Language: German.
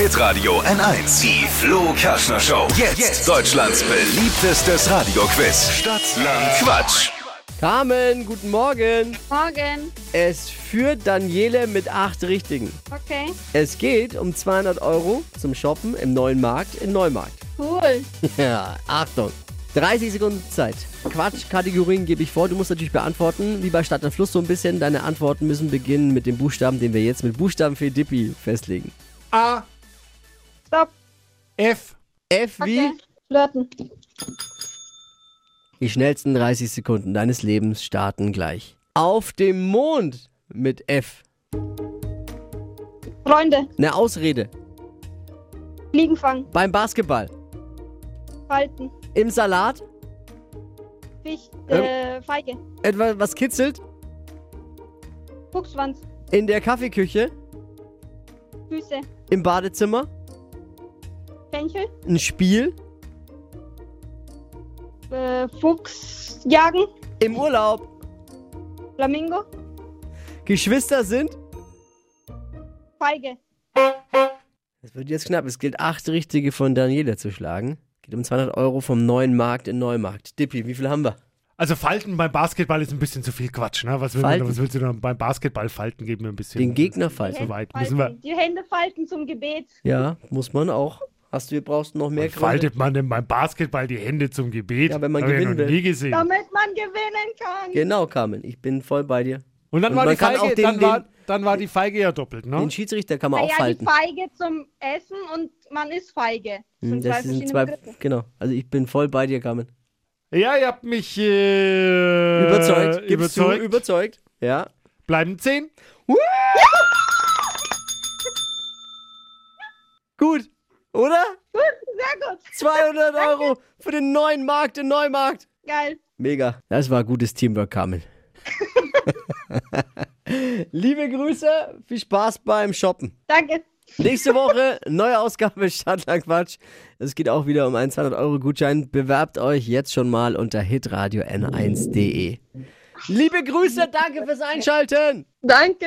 Hitradio N1. Die Flo Kaschner Show. Jetzt, Deutschlands beliebtestes Radioquiz. Stadt, Land, Quatsch. Carmen, guten Morgen. Morgen. Es führt Daniele mit acht Richtigen. Okay. Es geht um 200 Euro zum Shoppen im neuen Markt in Neumarkt. Cool. Ja, Achtung. 30 Sekunden Zeit. Quatschkategorien gebe ich vor. Du musst natürlich beantworten, wie bei Stadt und Fluss so ein bisschen. Deine Antworten müssen beginnen mit dem Buchstaben, den wir jetzt mit Buchstaben für Dippi festlegen. A, Stopp. F, F wie Okay. Flirten. die schnellsten 30 Sekunden deines Lebens starten gleich. Auf dem Mond mit F. Freunde. Eine Ausrede. Fliegen fangen. Beim Basketball. Falten. Im Salat. Fisch. Äh, Feige. Etwas, was kitzelt. Fuchsschwanz. In der Kaffeeküche. Füße. Im Badezimmer. Fenchel. Ein Spiel. Äh, Fuchs. Jagen. Im Urlaub. Flamingo. Geschwister sind. Feige. Es wird jetzt knapp. Es gilt acht richtige von Daniela zu schlagen. Geht um 200 Euro vom neuen Markt in Neumarkt. Dippi, wie viel haben wir? Also Falten beim Basketball ist ein bisschen zu viel Quatsch, ne? Was, will man, was willst du dann beim Basketball falten geben? Ein bisschen. Den Gegner falten. müssen wir. Falten. Die Hände falten zum Gebet. Ja, muss man auch. Hast du, brauchst noch mehr Gründe? Faltet man denn beim Basketball die Hände zum Gebet? Ja, wenn man Hab ich gewinnen noch will. nie gesehen. Damit man gewinnen kann. Genau, Carmen. Ich bin voll bei dir. Und dann Und war die Feige, auch den- dann, war, dann war die Feige ja doppelt, ne? Den Schiedsrichter kann man auch Naja, falten. die Feige zum Essen und man ist feige. Das Hm, sind zwei Das sind zwei. Begriffe. Genau. Also ich bin voll bei dir, Carmen. Ja, ihr habt mich äh, Überzeugt. Gibst überzeugt. du überzeugt? Ja. Bleiben 10. Gut. Oder? Sehr gut. 200 Euro für den neuen Markt in Neumarkt. Geil. Mega. Das war gutes Teamwork, Carmen. Liebe Grüße, viel Spaß beim Shoppen. Danke. Nächste Woche neue Ausgabe Stadtland Quatsch. Es geht auch wieder um einen 200 Euro Gutschein. Bewerbt euch jetzt schon mal unter hitradio n1.de. Liebe Grüße, danke fürs Einschalten. Danke.